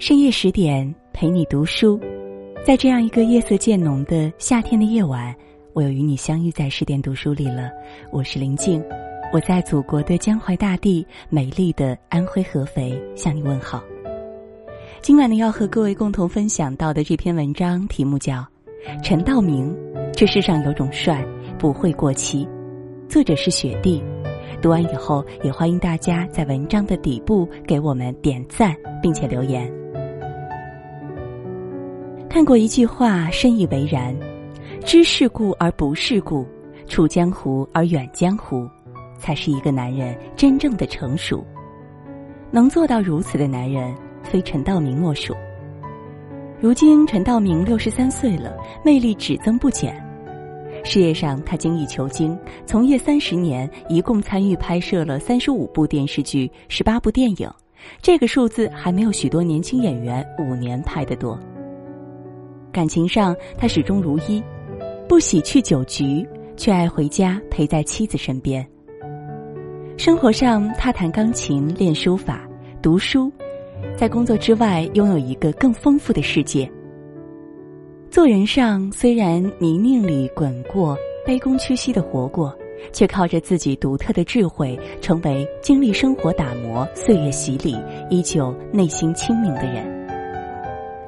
深夜十点陪你读书，在这样一个夜色渐浓的夏天的夜晚，我又与你相遇在十点读书里了。我是林静，我在祖国的江淮大地、美丽的安徽合肥向你问好。今晚呢，要和各位共同分享到的这篇文章题目叫《陈道明》，这世上有种帅不会过期。作者是雪地。读完以后，也欢迎大家在文章的底部给我们点赞，并且留言。看过一句话，深以为然：知世故而不世故，处江湖而远江湖，才是一个男人真正的成熟。能做到如此的男人。非陈道明莫属。如今陈道明六十三岁了，魅力只增不减。事业上他精益求精，从业三十年，一共参与拍摄了三十五部电视剧、十八部电影，这个数字还没有许多年轻演员五年拍的多。感情上他始终如一，不喜去酒局，却爱回家陪在妻子身边。生活上他弹钢琴、练书法、读书。在工作之外，拥有一个更丰富的世界。做人上，虽然泥泞里滚过，卑躬屈膝的活过，却靠着自己独特的智慧，成为经历生活打磨、岁月洗礼，依旧内心清明的人。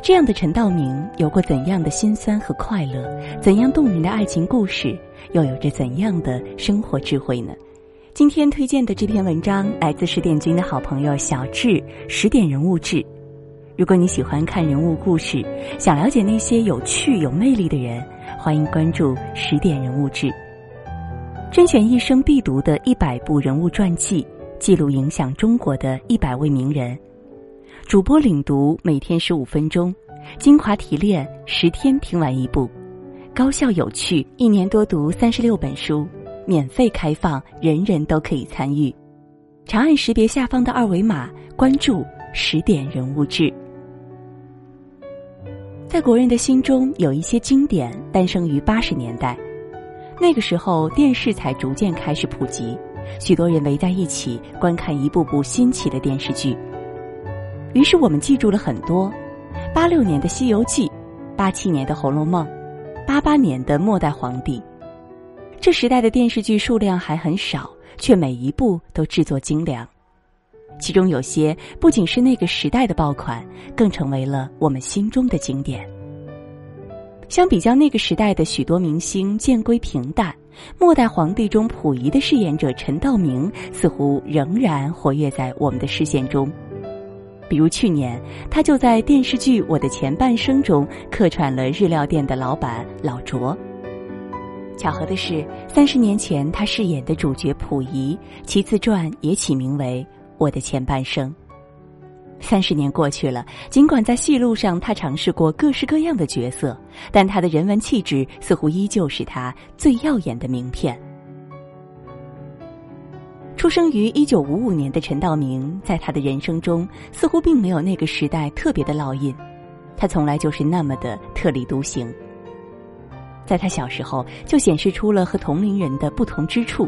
这样的陈道明，有过怎样的辛酸和快乐？怎样动人的爱情故事？又有着怎样的生活智慧呢？今天推荐的这篇文章来自十点君的好朋友小智，十点人物志。如果你喜欢看人物故事，想了解那些有趣有魅力的人，欢迎关注十点人物志。甄选一生必读的一百部人物传记，记录影响中国的一百位名人。主播领读每天十五分钟，精华提炼十天听完一部，高效有趣，一年多读三十六本书。免费开放，人人都可以参与。长按识别下方的二维码，关注十点人物志。在国人的心中，有一些经典诞生于八十年代，那个时候电视才逐渐开始普及，许多人围在一起观看一部部新奇的电视剧。于是我们记住了很多：八六年的《西游记》，八七年的《红楼梦》，八八年的《末代皇帝》。这时代的电视剧数量还很少，却每一部都制作精良。其中有些不仅是那个时代的爆款，更成为了我们心中的经典。相比较那个时代的许多明星渐归平淡，《末代皇帝》中溥仪的饰演者陈道明似乎仍然活跃在我们的视线中。比如去年，他就在电视剧《我的前半生》中客串了日料店的老板老卓。巧合的是，三十年前他饰演的主角溥仪，其自传也起名为《我的前半生》。三十年过去了，尽管在戏路上他尝试过各式各样的角色，但他的人文气质似乎依旧是他最耀眼的名片。出生于一九五五年的陈道明，在他的人生中似乎并没有那个时代特别的烙印，他从来就是那么的特立独行。在他小时候就显示出了和同龄人的不同之处，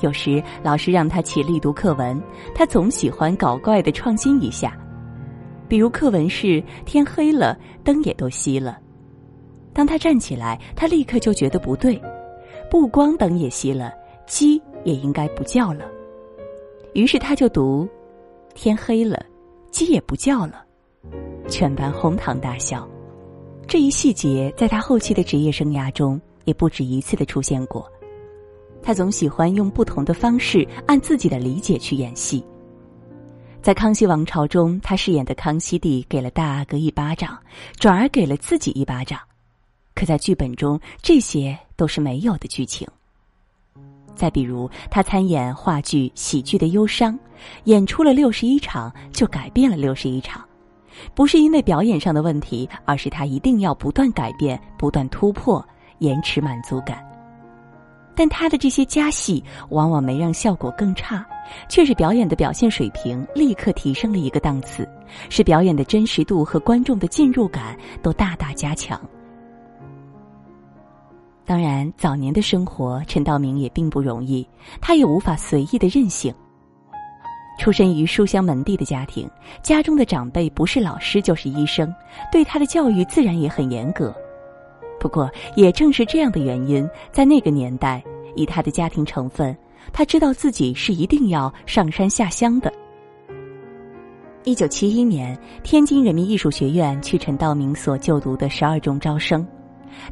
有时老师让他起立读课文，他总喜欢搞怪的创新一下，比如课文是天黑了，灯也都熄了，当他站起来，他立刻就觉得不对，不光灯也熄了，鸡也应该不叫了，于是他就读，天黑了，鸡也不叫了，全班哄堂大笑。这一细节在他后期的职业生涯中也不止一次的出现过。他总喜欢用不同的方式按自己的理解去演戏。在《康熙王朝》中，他饰演的康熙帝给了大阿哥一巴掌，转而给了自己一巴掌。可在剧本中，这些都是没有的剧情。再比如，他参演话剧《喜剧的忧伤》，演出了六十一场，就改变了六十一场。不是因为表演上的问题，而是他一定要不断改变、不断突破，延迟满足感。但他的这些加戏往往没让效果更差，却是表演的表现水平立刻提升了一个档次，使表演的真实度和观众的进入感都大大加强。当然，早年的生活，陈道明也并不容易，他也无法随意的任性。出身于书香门第的家庭，家中的长辈不是老师就是医生，对他的教育自然也很严格。不过，也正是这样的原因，在那个年代，以他的家庭成分，他知道自己是一定要上山下乡的。一九七一年，天津人民艺术学院去陈道明所就读的十二中招生，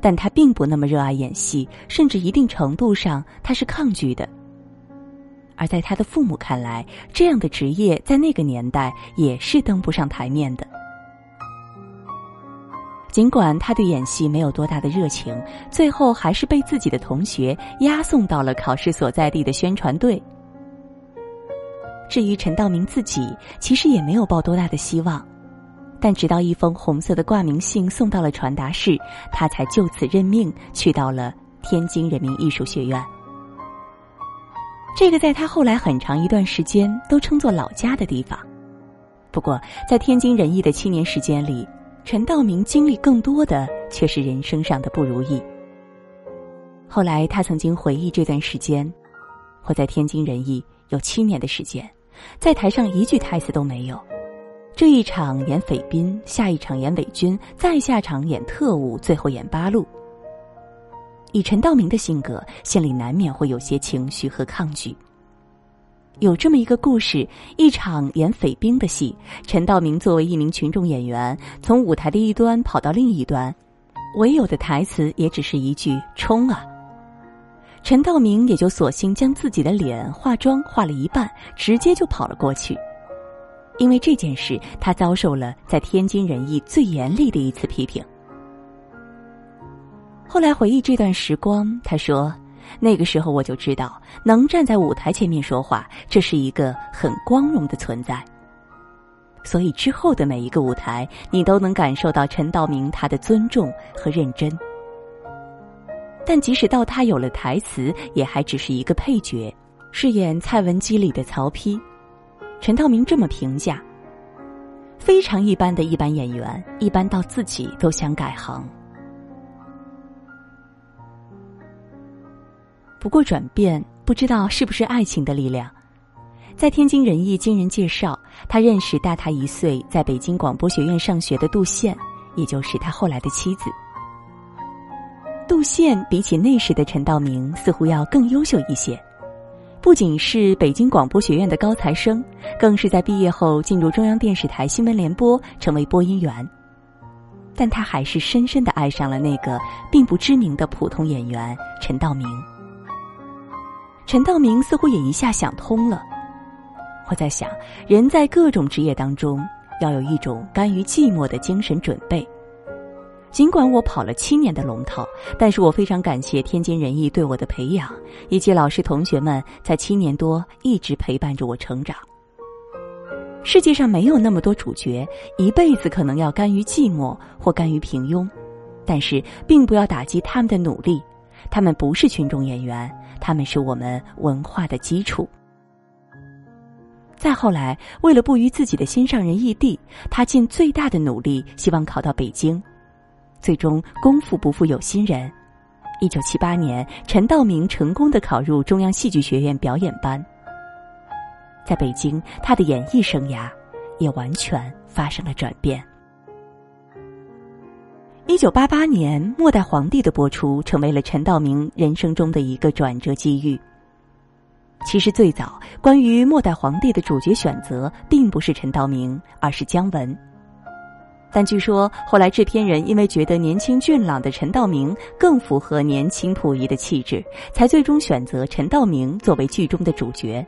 但他并不那么热爱演戏，甚至一定程度上他是抗拒的。而在他的父母看来，这样的职业在那个年代也是登不上台面的。尽管他对演戏没有多大的热情，最后还是被自己的同学押送到了考试所在地的宣传队。至于陈道明自己，其实也没有抱多大的希望，但直到一封红色的挂名信送到了传达室，他才就此任命去到了天津人民艺术学院。这个在他后来很长一段时间都称作老家的地方。不过，在天津人艺的七年时间里。陈道明经历更多的却是人生上的不如意。后来他曾经回忆这段时间，我在天津人艺有七年的时间，在台上一句台词都没有。这一场演匪兵，下一场演伪军，再下场演特务，最后演八路。以陈道明的性格，心里难免会有些情绪和抗拒。有这么一个故事：一场演匪兵的戏，陈道明作为一名群众演员，从舞台的一端跑到另一端，唯有的台词也只是一句“冲啊”。陈道明也就索性将自己的脸化妆化了一半，直接就跑了过去。因为这件事，他遭受了在天津人艺最严厉的一次批评。后来回忆这段时光，他说。那个时候我就知道，能站在舞台前面说话，这是一个很光荣的存在。所以之后的每一个舞台，你都能感受到陈道明他的尊重和认真。但即使到他有了台词，也还只是一个配角，饰演蔡文姬里的曹丕。陈道明这么评价：非常一般的一般演员，一般到自己都想改行。不过转变，不知道是不是爱情的力量。在天津人艺经人介绍，他认识大他一岁，在北京广播学院上学的杜宪，也就是他后来的妻子。杜宪比起那时的陈道明，似乎要更优秀一些，不仅是北京广播学院的高材生，更是在毕业后进入中央电视台新闻联播，成为播音员。但他还是深深的爱上了那个并不知名的普通演员陈道明。陈道明似乎也一下想通了。我在想，人在各种职业当中，要有一种甘于寂寞的精神准备。尽管我跑了七年的龙套，但是我非常感谢天津人艺对我的培养，以及老师同学们在七年多一直陪伴着我成长。世界上没有那么多主角，一辈子可能要甘于寂寞或甘于平庸，但是并不要打击他们的努力。他们不是群众演员。他们是我们文化的基础。再后来，为了不与自己的心上人异地，他尽最大的努力，希望考到北京。最终，功夫不负有心人，一九七八年，陈道明成功的考入中央戏剧学院表演班。在北京，他的演艺生涯也完全发生了转变。一九八八年，《末代皇帝》的播出成为了陈道明人生中的一个转折机遇。其实，最早关于《末代皇帝》的主角选择并不是陈道明，而是姜文。但据说后来制片人因为觉得年轻俊朗的陈道明更符合年轻溥仪的气质，才最终选择陈道明作为剧中的主角。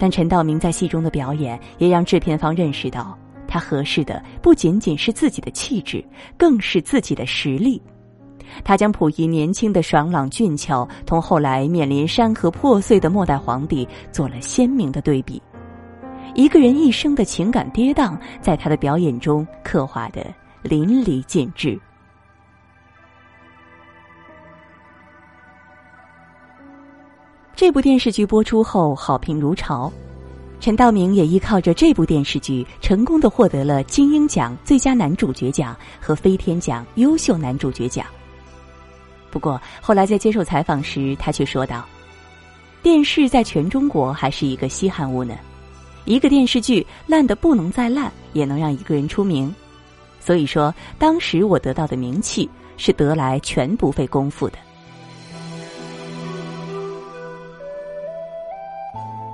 但陈道明在戏中的表演也让制片方认识到。他合适的不仅仅是自己的气质，更是自己的实力。他将溥仪年轻的爽朗俊俏，同后来面临山河破碎的末代皇帝做了鲜明的对比。一个人一生的情感跌宕，在他的表演中刻画的淋漓尽致。这部电视剧播出后，好评如潮。陈道明也依靠着这部电视剧，成功的获得了金鹰奖最佳男主角奖和飞天奖优秀男主角奖。不过后来在接受采访时，他却说道：“电视在全中国还是一个稀罕物呢。一个电视剧烂得不能再烂，也能让一个人出名。所以说，当时我得到的名气是得来全不费功夫的。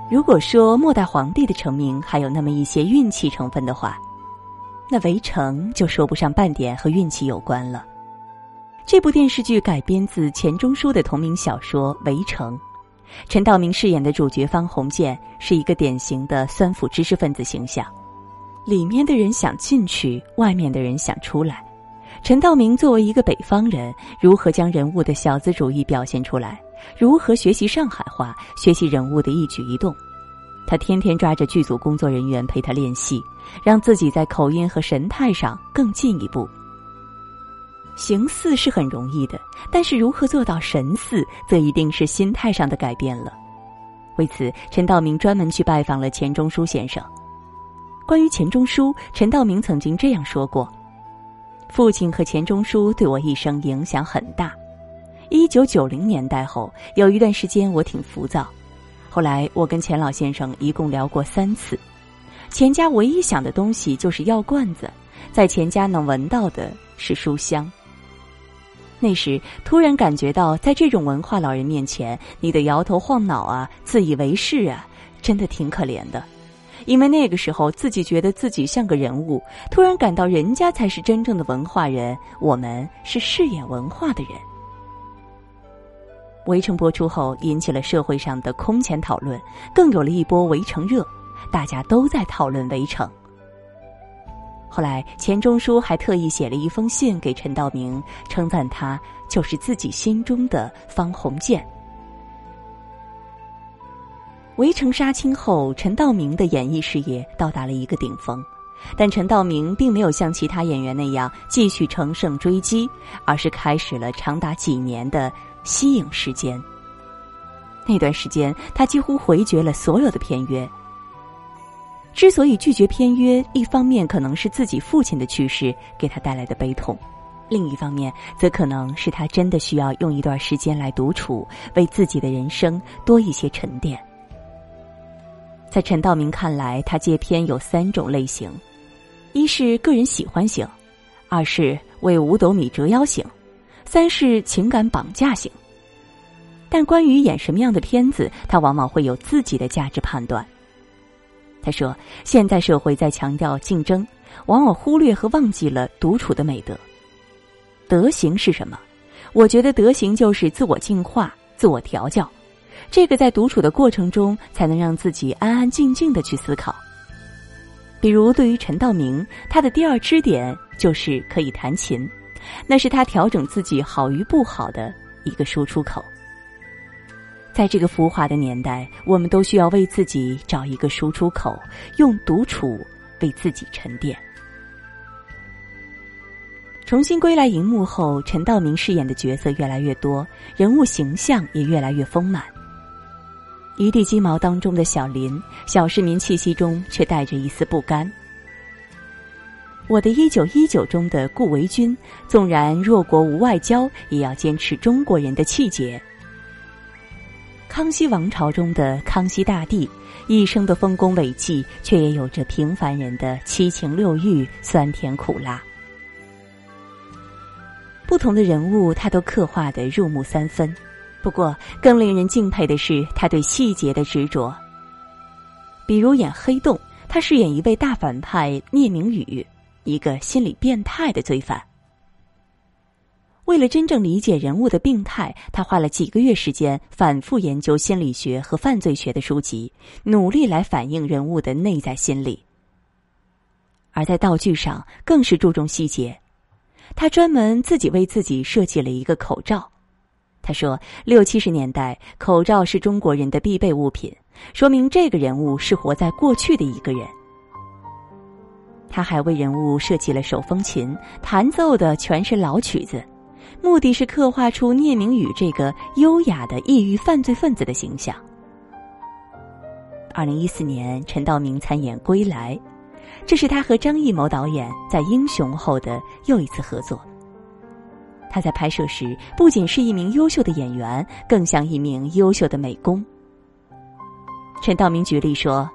如果说末代皇帝的成名还有那么一些运气成分的话，那《围城》就说不上半点和运气有关了。这部电视剧改编自钱钟书的同名小说《围城》，陈道明饰演的主角方鸿渐是一个典型的酸腐知识分子形象，里面的人想进去，外面的人想出来。陈道明作为一个北方人，如何将人物的小资主义表现出来？如何学习上海话？学习人物的一举一动？他天天抓着剧组工作人员陪他练戏，让自己在口音和神态上更进一步。形似是很容易的，但是如何做到神似，则一定是心态上的改变了。为此，陈道明专门去拜访了钱钟书先生。关于钱钟书，陈道明曾经这样说过：“父亲和钱钟书对我一生影响很大。一九九零年代后，有一段时间我挺浮躁。后来我跟钱老先生一共聊过三次。钱家唯一想的东西就是药罐子，在钱家能闻到的是书香。”那时突然感觉到，在这种文化老人面前，你的摇头晃脑啊、自以为是啊，真的挺可怜的。因为那个时候自己觉得自己像个人物，突然感到人家才是真正的文化人，我们是饰演文化的人。围城播出后，引起了社会上的空前讨论，更有了一波围城热，大家都在讨论围城。后来，钱钟书还特意写了一封信给陈道明，称赞他就是自己心中的方鸿渐。围城杀青后，陈道明的演艺事业到达了一个顶峰，但陈道明并没有像其他演员那样继续乘胜追击，而是开始了长达几年的息影时间。那段时间，他几乎回绝了所有的片约。之所以拒绝片约，一方面可能是自己父亲的去世给他带来的悲痛，另一方面则可能是他真的需要用一段时间来独处，为自己的人生多一些沉淀。在陈道明看来，他接片有三种类型：一是个人喜欢型，二是为五斗米折腰型，三是情感绑架型。但关于演什么样的片子，他往往会有自己的价值判断。他说：“现在社会在强调竞争，往往忽略和忘记了独处的美德。德行是什么？我觉得德行就是自我净化、自我调教。这个在独处的过程中，才能让自己安安静静的去思考。比如，对于陈道明，他的第二支点就是可以弹琴，那是他调整自己好与不好的一个输出口。”在这个浮华的年代，我们都需要为自己找一个输出口，用独处为自己沉淀。重新归来荧幕后，陈道明饰演的角色越来越多，人物形象也越来越丰满。一地鸡毛当中的小林，小市民气息中却带着一丝不甘。我的一九一九中的顾维钧，纵然弱国无外交，也要坚持中国人的气节。康熙王朝中的康熙大帝，一生的丰功伟绩，却也有着平凡人的七情六欲、酸甜苦辣。不同的人物，他都刻画的入木三分。不过，更令人敬佩的是他对细节的执着。比如演《黑洞》，他饰演一位大反派聂明宇，一个心理变态的罪犯。为了真正理解人物的病态，他花了几个月时间反复研究心理学和犯罪学的书籍，努力来反映人物的内在心理。而在道具上更是注重细节，他专门自己为自己设计了一个口罩。他说，六七十年代口罩是中国人的必备物品，说明这个人物是活在过去的一个人。他还为人物设计了手风琴，弹奏的全是老曲子。目的是刻画出聂明宇这个优雅的异域犯罪分子的形象。二零一四年，陈道明参演《归来》，这是他和张艺谋导演在《英雄》后的又一次合作。他在拍摄时不仅是一名优秀的演员，更像一名优秀的美工。陈道明举例说：“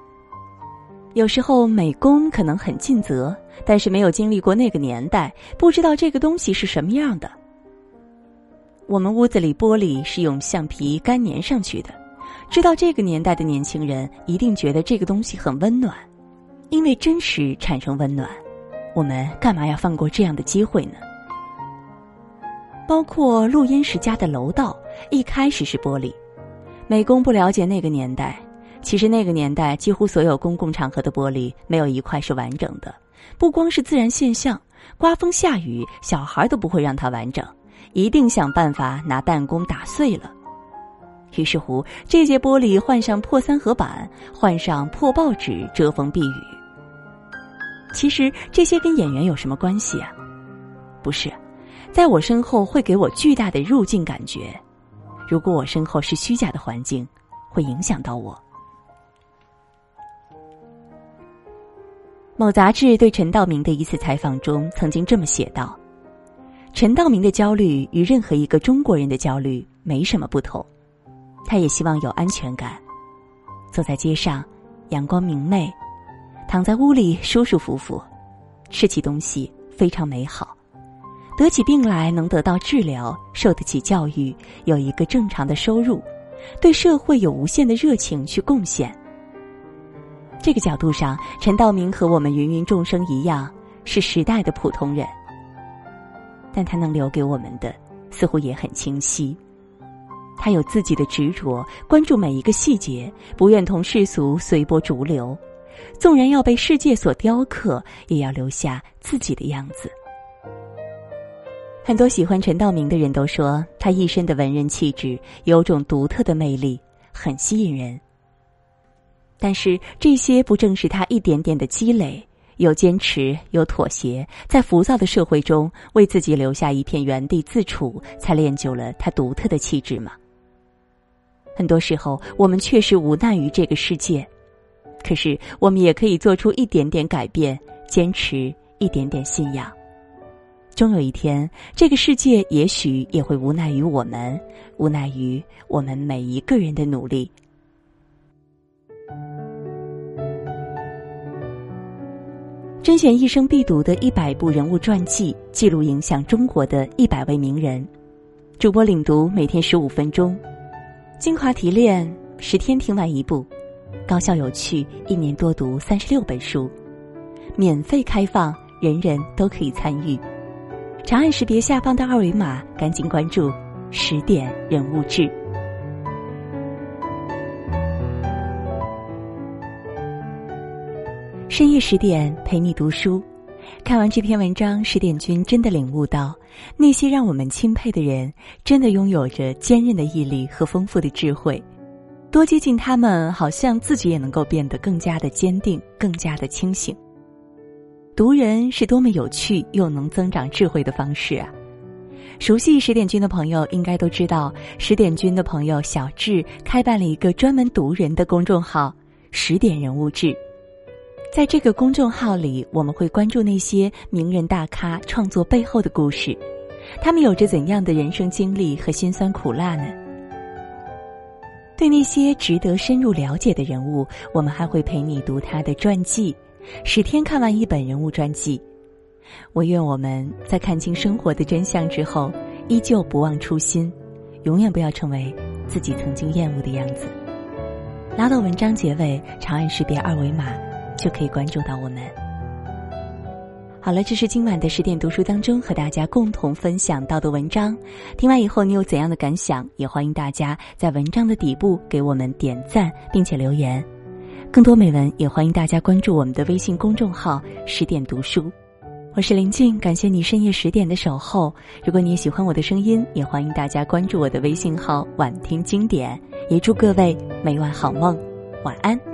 有时候美工可能很尽责，但是没有经历过那个年代，不知道这个东西是什么样的。我们屋子里玻璃是用橡皮干粘上去的，知道这个年代的年轻人一定觉得这个东西很温暖，因为真实产生温暖。我们干嘛要放过这样的机会呢？包括录音室家的楼道，一开始是玻璃，美工不了解那个年代。”其实那个年代，几乎所有公共场合的玻璃没有一块是完整的。不光是自然现象，刮风下雨，小孩都不会让它完整，一定想办法拿弹弓打碎了。于是乎，这些玻璃换上破三合板，换上破报纸遮风避雨。其实这些跟演员有什么关系啊？不是，在我身后会给我巨大的入境感觉。如果我身后是虚假的环境，会影响到我。某杂志对陈道明的一次采访中，曾经这么写道：“陈道明的焦虑与任何一个中国人的焦虑没什么不同，他也希望有安全感。走在街上，阳光明媚；躺在屋里，舒舒服服；吃起东西非常美好；得起病来能得到治疗，受得起教育，有一个正常的收入，对社会有无限的热情去贡献。”这个角度上，陈道明和我们芸芸众生一样，是时代的普通人。但他能留给我们的，似乎也很清晰。他有自己的执着，关注每一个细节，不愿同世俗随波逐流。纵然要被世界所雕刻，也要留下自己的样子。很多喜欢陈道明的人都说，他一身的文人气质有种独特的魅力，很吸引人。但是这些不正是他一点点的积累，有坚持，有妥协，在浮躁的社会中为自己留下一片原地自处，才练就了他独特的气质吗？很多时候，我们确实无奈于这个世界，可是我们也可以做出一点点改变，坚持一点点信仰。终有一天，这个世界也许也会无奈于我们，无奈于我们每一个人的努力。甄选一生必读的一百部人物传记，记录影响中国的一百位名人。主播领读每天十五分钟，精华提炼，十天听完一部，高效有趣，一年多读三十六本书，免费开放，人人都可以参与。长按识别下方的二维码，赶紧关注十点人物志。深夜十点陪你读书，看完这篇文章，十点君真的领悟到，那些让我们钦佩的人，真的拥有着坚韧的毅力和丰富的智慧。多接近他们，好像自己也能够变得更加的坚定，更加的清醒。读人是多么有趣又能增长智慧的方式啊！熟悉十点君的朋友应该都知道，十点君的朋友小智开办了一个专门读人的公众号“十点人物志”。在这个公众号里，我们会关注那些名人大咖创作背后的故事，他们有着怎样的人生经历和辛酸苦辣呢？对那些值得深入了解的人物，我们还会陪你读他的传记，十天看完一本人物传记。我愿我们在看清生活的真相之后，依旧不忘初心，永远不要成为自己曾经厌恶的样子。拉到文章结尾，长按识别二维码。就可以关注到我们。好了，这是今晚的十点读书当中和大家共同分享到的文章。听完以后，你有怎样的感想？也欢迎大家在文章的底部给我们点赞，并且留言。更多美文，也欢迎大家关注我们的微信公众号“十点读书”。我是林静，感谢你深夜十点的守候。如果你也喜欢我的声音，也欢迎大家关注我的微信号“晚听经典”。也祝各位每晚好梦，晚安。